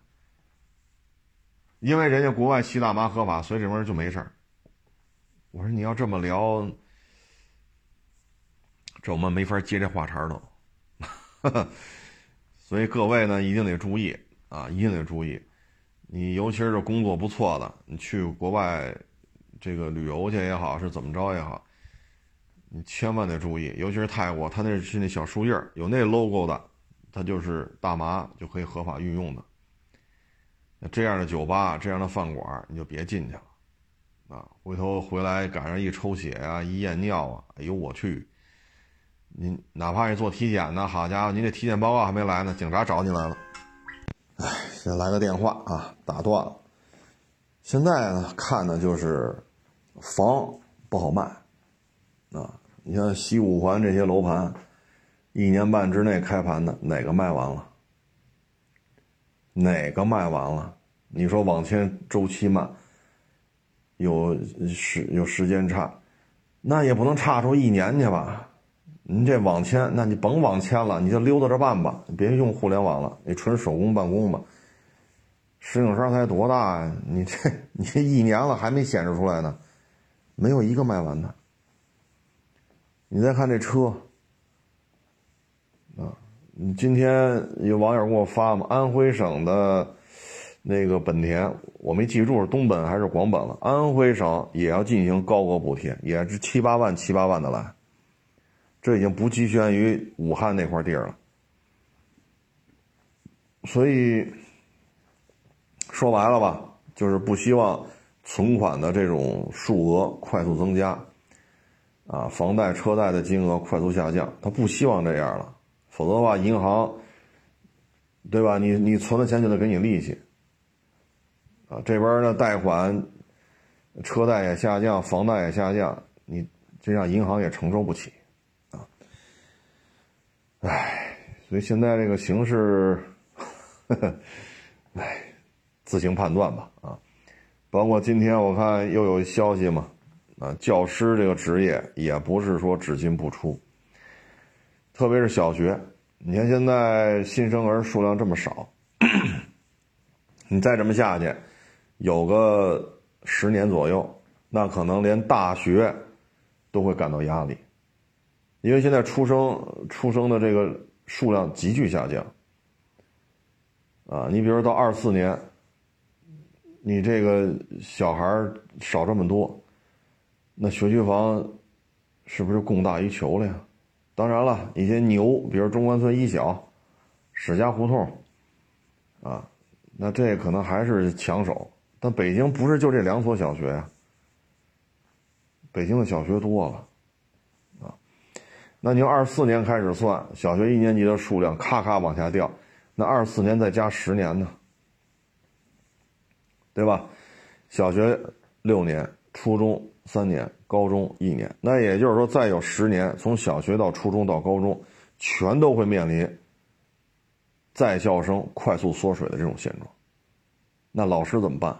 因为人家国外吸大麻合法，所以这玩意儿就没事儿。我说你要这么聊，这我们没法接这话茬都。[laughs] 所以各位呢，一定得注意啊，一定得注意。你尤其是工作不错的，你去国外。这个旅游去也好，是怎么着也好，你千万得注意，尤其是泰国，它那是那小树叶有那 logo 的，它就是大麻就可以合法运用的。那这样的酒吧、这样的饭馆，你就别进去了，啊，回头回来赶上一抽血啊、一验尿啊，哎呦我去！您哪怕是做体检呢，好家伙，您这体检报告还没来呢，警察找你来了。哎，先来个电话啊，打断了。现在呢，看的就是。房不好卖，啊，你像西五环这些楼盘，一年半之内开盘的哪个卖完了？哪个卖完了？你说网签周期慢，有时有时间差，那也不能差出一年去吧？你这网签，那你甭网签了，你就溜达着办吧，别用互联网了，你纯手工办公吧。石景山才多大呀？你这 [laughs] 你这一年了还没显示出来呢。没有一个卖完的。你再看这车，啊，你今天有网友给我发嘛？安徽省的那个本田，我没记住是东本还是广本了。安徽省也要进行高额补贴，也是七八万、七八万的来。这已经不局限于武汉那块地儿了。所以说白了吧，就是不希望。存款的这种数额快速增加，啊，房贷、车贷的金额快速下降，他不希望这样了，否则的话，银行，对吧？你你存了钱就得给你利息，啊，这边呢贷款、车贷也下降，房贷也下降，你这样银行也承受不起，啊，唉，所以现在这个形势，[laughs] 唉，自行判断吧，啊。包括今天我看又有消息嘛，啊，教师这个职业也不是说只进不出，特别是小学，你看现在新生儿数量这么少，你再这么下去，有个十年左右，那可能连大学都会感到压力，因为现在出生出生的这个数量急剧下降，啊，你比如到二四年。你这个小孩少这么多，那学区房是不是供大于求了呀？当然了，一些牛，比如中关村一小、史家胡同，啊，那这可能还是抢手。但北京不是就这两所小学呀？北京的小学多了，啊，那你二四年开始算，小学一年级的数量咔咔往下掉，那二四年再加十年呢？对吧？小学六年，初中三年，高中一年，那也就是说，再有十年，从小学到初中到高中，全都会面临在校生快速缩水的这种现状。那老师怎么办？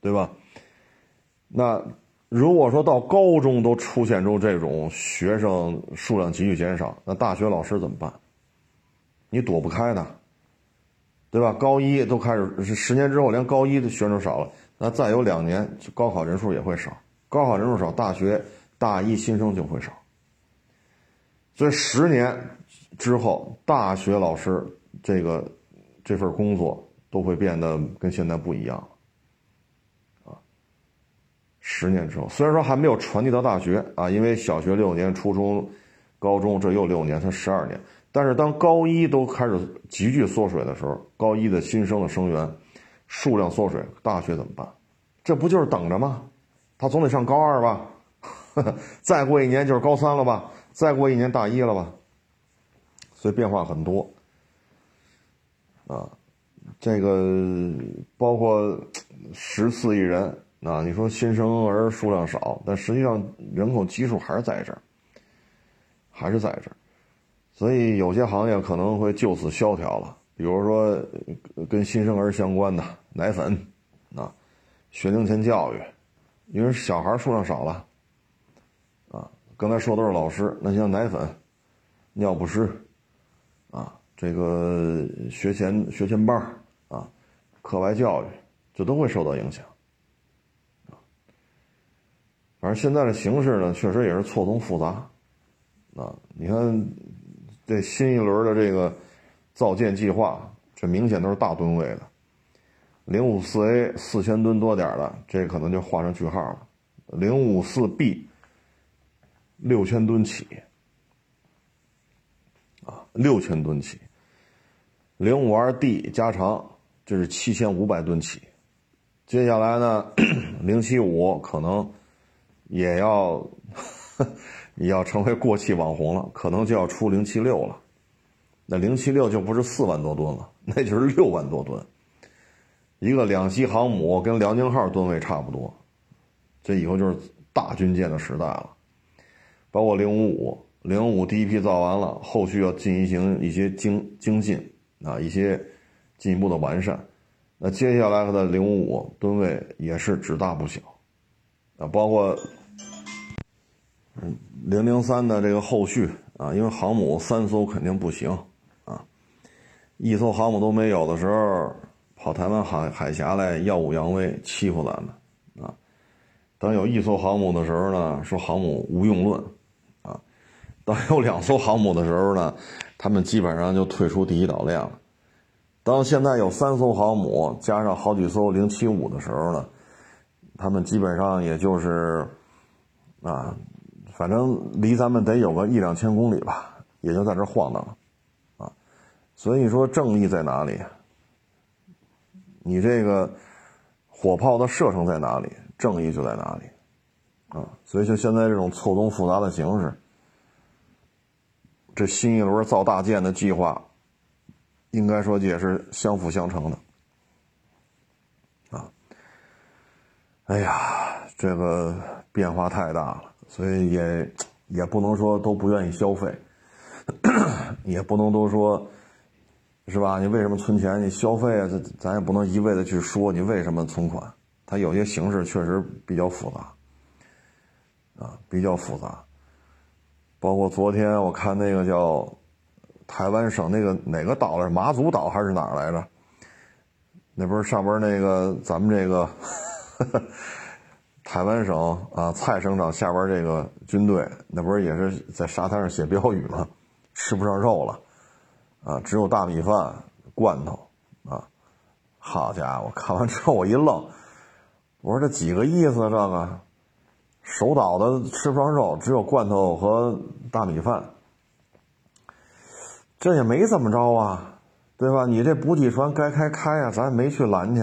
对吧？那如果说到高中都出现出这种学生数量急剧减少，那大学老师怎么办？你躲不开的。对吧？高一都开始是十年之后，连高一的学生少了，那再有两年，高考人数也会少。高考人数少，大学大一新生就会少。所以十年之后，大学老师这个这份工作都会变得跟现在不一样啊。十年之后，虽然说还没有传递到大学啊，因为小学六年，初中、高中这又六年，才十二年。但是当高一都开始急剧缩水的时候，高一的新生的生源数量缩水，大学怎么办？这不就是等着吗？他总得上高二吧？[laughs] 再过一年就是高三了吧？再过一年大一了吧？所以变化很多啊。这个包括十四亿人啊，你说新生儿数量少，但实际上人口基数还是在这儿，还是在这儿。所以有些行业可能会就此萧条了，比如说跟新生儿相关的奶粉，啊，学龄前教育，因为小孩数量少了，啊，刚才说都是老师，那像奶粉、尿不湿，啊，这个学前学前班啊，课外教育，这都会受到影响，反正现在的形势呢，确实也是错综复杂，啊，你看。这新一轮的这个造舰计划，这明显都是大吨位的，零五四 A 四千吨多点的，这可能就画上句号了。零五四 B 六千吨起，啊，六千吨起。零五二 D 加长，这是七千五百吨起。接下来呢，零七五可能也要。[laughs] 也要成为过气网红了，可能就要出零七六了。那零七六就不是四万多吨了，那就是六万多吨。一个两栖航母跟辽宁号吨位差不多，这以后就是大军舰的时代了。包括零五五，零五第一批造完了，后续要进行一些精精进啊，一些进一步的完善。那接下来的零五五吨位也是只大不小啊，包括。嗯，零零三的这个后续啊，因为航母三艘肯定不行，一艘航母都没有的时候，跑台湾海海峡来耀武扬威欺负咱们啊。等有一艘航母的时候呢，说航母无用论啊。当有两艘航母的时候呢，他们基本上就退出第一岛链了。当现在有三艘航母加上好几艘零七五的时候呢，他们基本上也就是啊。反正离咱们得有个一两千公里吧，也就在这晃荡了，所以说正义在哪里？你这个火炮的射程在哪里，正义就在哪里，啊，所以就现在这种错综复杂的形势，这新一轮造大舰的计划，应该说也是相辅相成的，啊，哎呀，这个变化太大了。所以也也不能说都不愿意消费，[coughs] 也不能都说，是吧？你为什么存钱？你消费啊？咱咱也不能一味的去说你为什么存款。它有些形式确实比较复杂，啊，比较复杂。包括昨天我看那个叫台湾省那个哪个岛来着？马祖岛还是哪儿来着？那不是上边那个咱们这个。[laughs] 台湾省啊，蔡省长下边这个军队，那不是也是在沙滩上写标语吗？吃不上肉了，啊，只有大米饭、罐头，啊，好家伙，看完之后我一愣，我说这几个意思？这个手倒的吃不上肉，只有罐头和大米饭，这也没怎么着啊，对吧？你这补给船该开开啊，咱也没去拦去，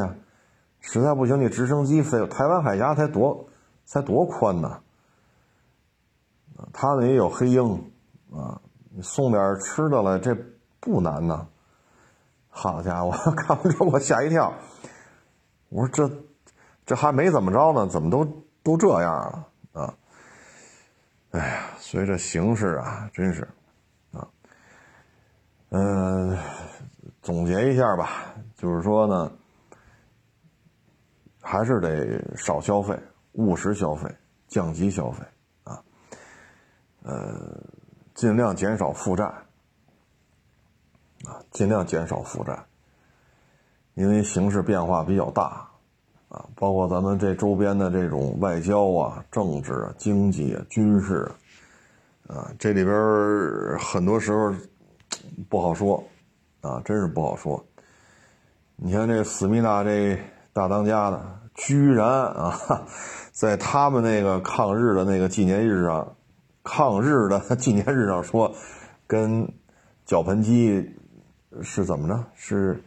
实在不行你直升机飞，台湾海峡才多才多宽呢，他那也有黑鹰啊，你送点吃的来，这不难呐。好家伙，[laughs] 看完之后我吓一跳，我说这这还没怎么着呢，怎么都都这样了啊？哎呀，随着形势啊，真是啊，嗯，总结一下吧，就是说呢，还是得少消费，务实消费，降级消费啊，呃，尽量减少负债。啊，尽量减少负债，因为形势变化比较大，啊，包括咱们这周边的这种外交啊、政治啊、经济啊、军事啊，啊，这里边很多时候不好说，啊，真是不好说。你看这思密达这大当家的，居然啊，在他们那个抗日的那个纪念日上，抗日的 [laughs] 纪念日上说，跟脚盆机。是怎么着？是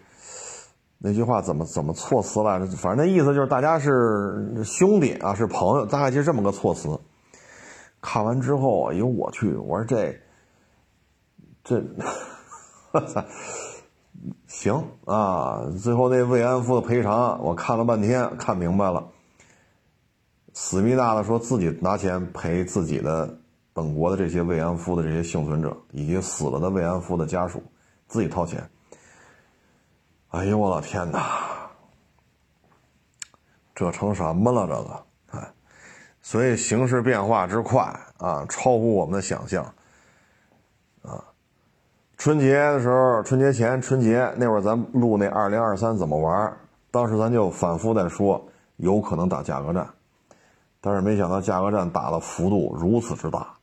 那句话怎么怎么措辞来着？反正那意思就是大家是兄弟啊，是朋友，大概就这么个措辞。看完之后，哎呦我去！我说这这，[laughs] 我操！行啊，最后那慰安妇的赔偿，我看了半天，看明白了。思密达的说自己拿钱赔自己的本国的这些慰安妇的这些幸存者，以及死了的慰安妇的家属。自己掏钱，哎呦我的天哪！这成什么了？这个，哎，所以形势变化之快啊，超乎我们的想象。啊，春节的时候，春节前，春节那会儿，咱录那二零二三怎么玩？当时咱就反复在说，有可能打价格战，但是没想到价格战打的幅度如此之大。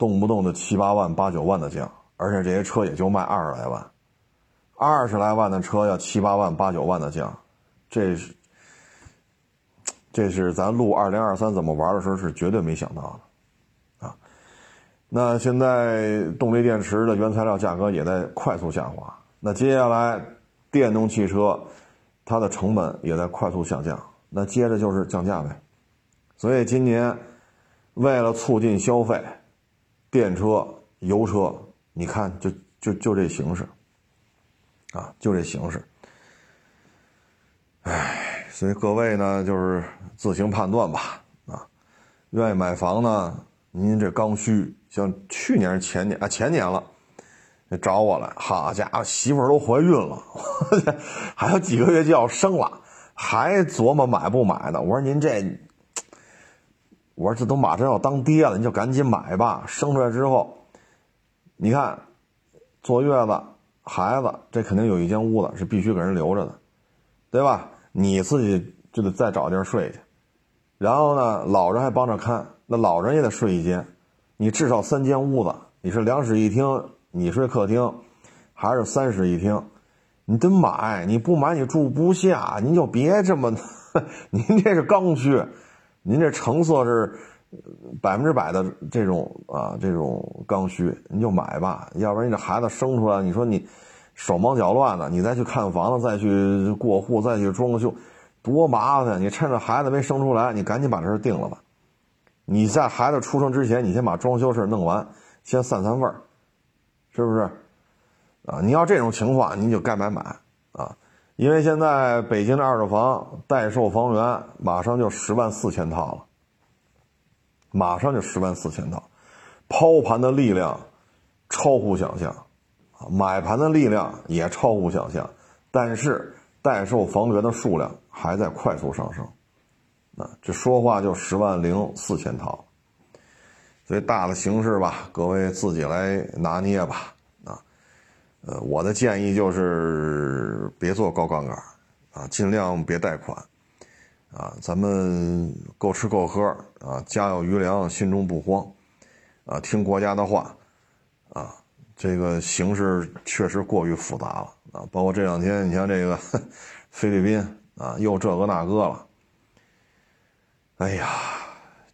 动不动就七八万、八九万的降，而且这些车也就卖二十来万，二十来万的车要七八万、八九万的降，这是这是咱录二零二三怎么玩的时候是绝对没想到的啊！那现在动力电池的原材料价格也在快速下滑，那接下来电动汽车它的成本也在快速下降，那接着就是降价呗。所以今年为了促进消费。电车、油车，你看，就就就这形式，啊，就这形式。唉，所以各位呢，就是自行判断吧，啊，愿意买房呢，您这刚需，像去年、前年啊，前年了，找我来，好家伙，媳妇儿都怀孕了，[laughs] 还有几个月就要生了，还琢磨买不买呢？我说您这。我说这都马上要当爹了，你就赶紧买吧。生出来之后，你看，坐月子、孩子，这肯定有一间屋子是必须给人留着的，对吧？你自己就得再找地儿睡去。然后呢，老人还帮着看，那老人也得睡一间。你至少三间屋子，你是两室一厅，你睡客厅，还是三室一厅？你得买，你不买你住不下。您就别这么，[laughs] 您这是刚需。您这成色是百分之百的这种啊，这种刚需，您就买吧。要不然你这孩子生出来，你说你手忙脚乱的，你再去看房子，再去过户，再去装修，多麻烦！你趁着孩子没生出来，你赶紧把这事定了吧。你在孩子出生之前，你先把装修事弄完，先散散味儿，是不是？啊，你要这种情况，你就该买买。因为现在北京的二手房待售房源马上就十万四千套了，马上就十万四千套，抛盘的力量超乎想象，啊，买盘的力量也超乎想象，但是待售房源的数量还在快速上升，啊，这说话就十万零四千套，所以大的形势吧，各位自己来拿捏吧。呃，我的建议就是别做高杠杆，啊，尽量别贷款，啊，咱们够吃够喝，啊，家有余粮，心中不慌，啊，听国家的话，啊，这个形势确实过于复杂了啊！包括这两天，你像这个 [laughs] 菲律宾啊，又这个那个了，哎呀，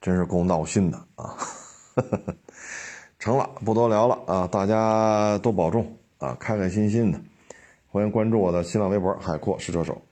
真是够闹心的啊！[laughs] 成了，不多聊了啊！大家都保重啊，开开心心的。欢迎关注我的新浪微博“海阔试车手”。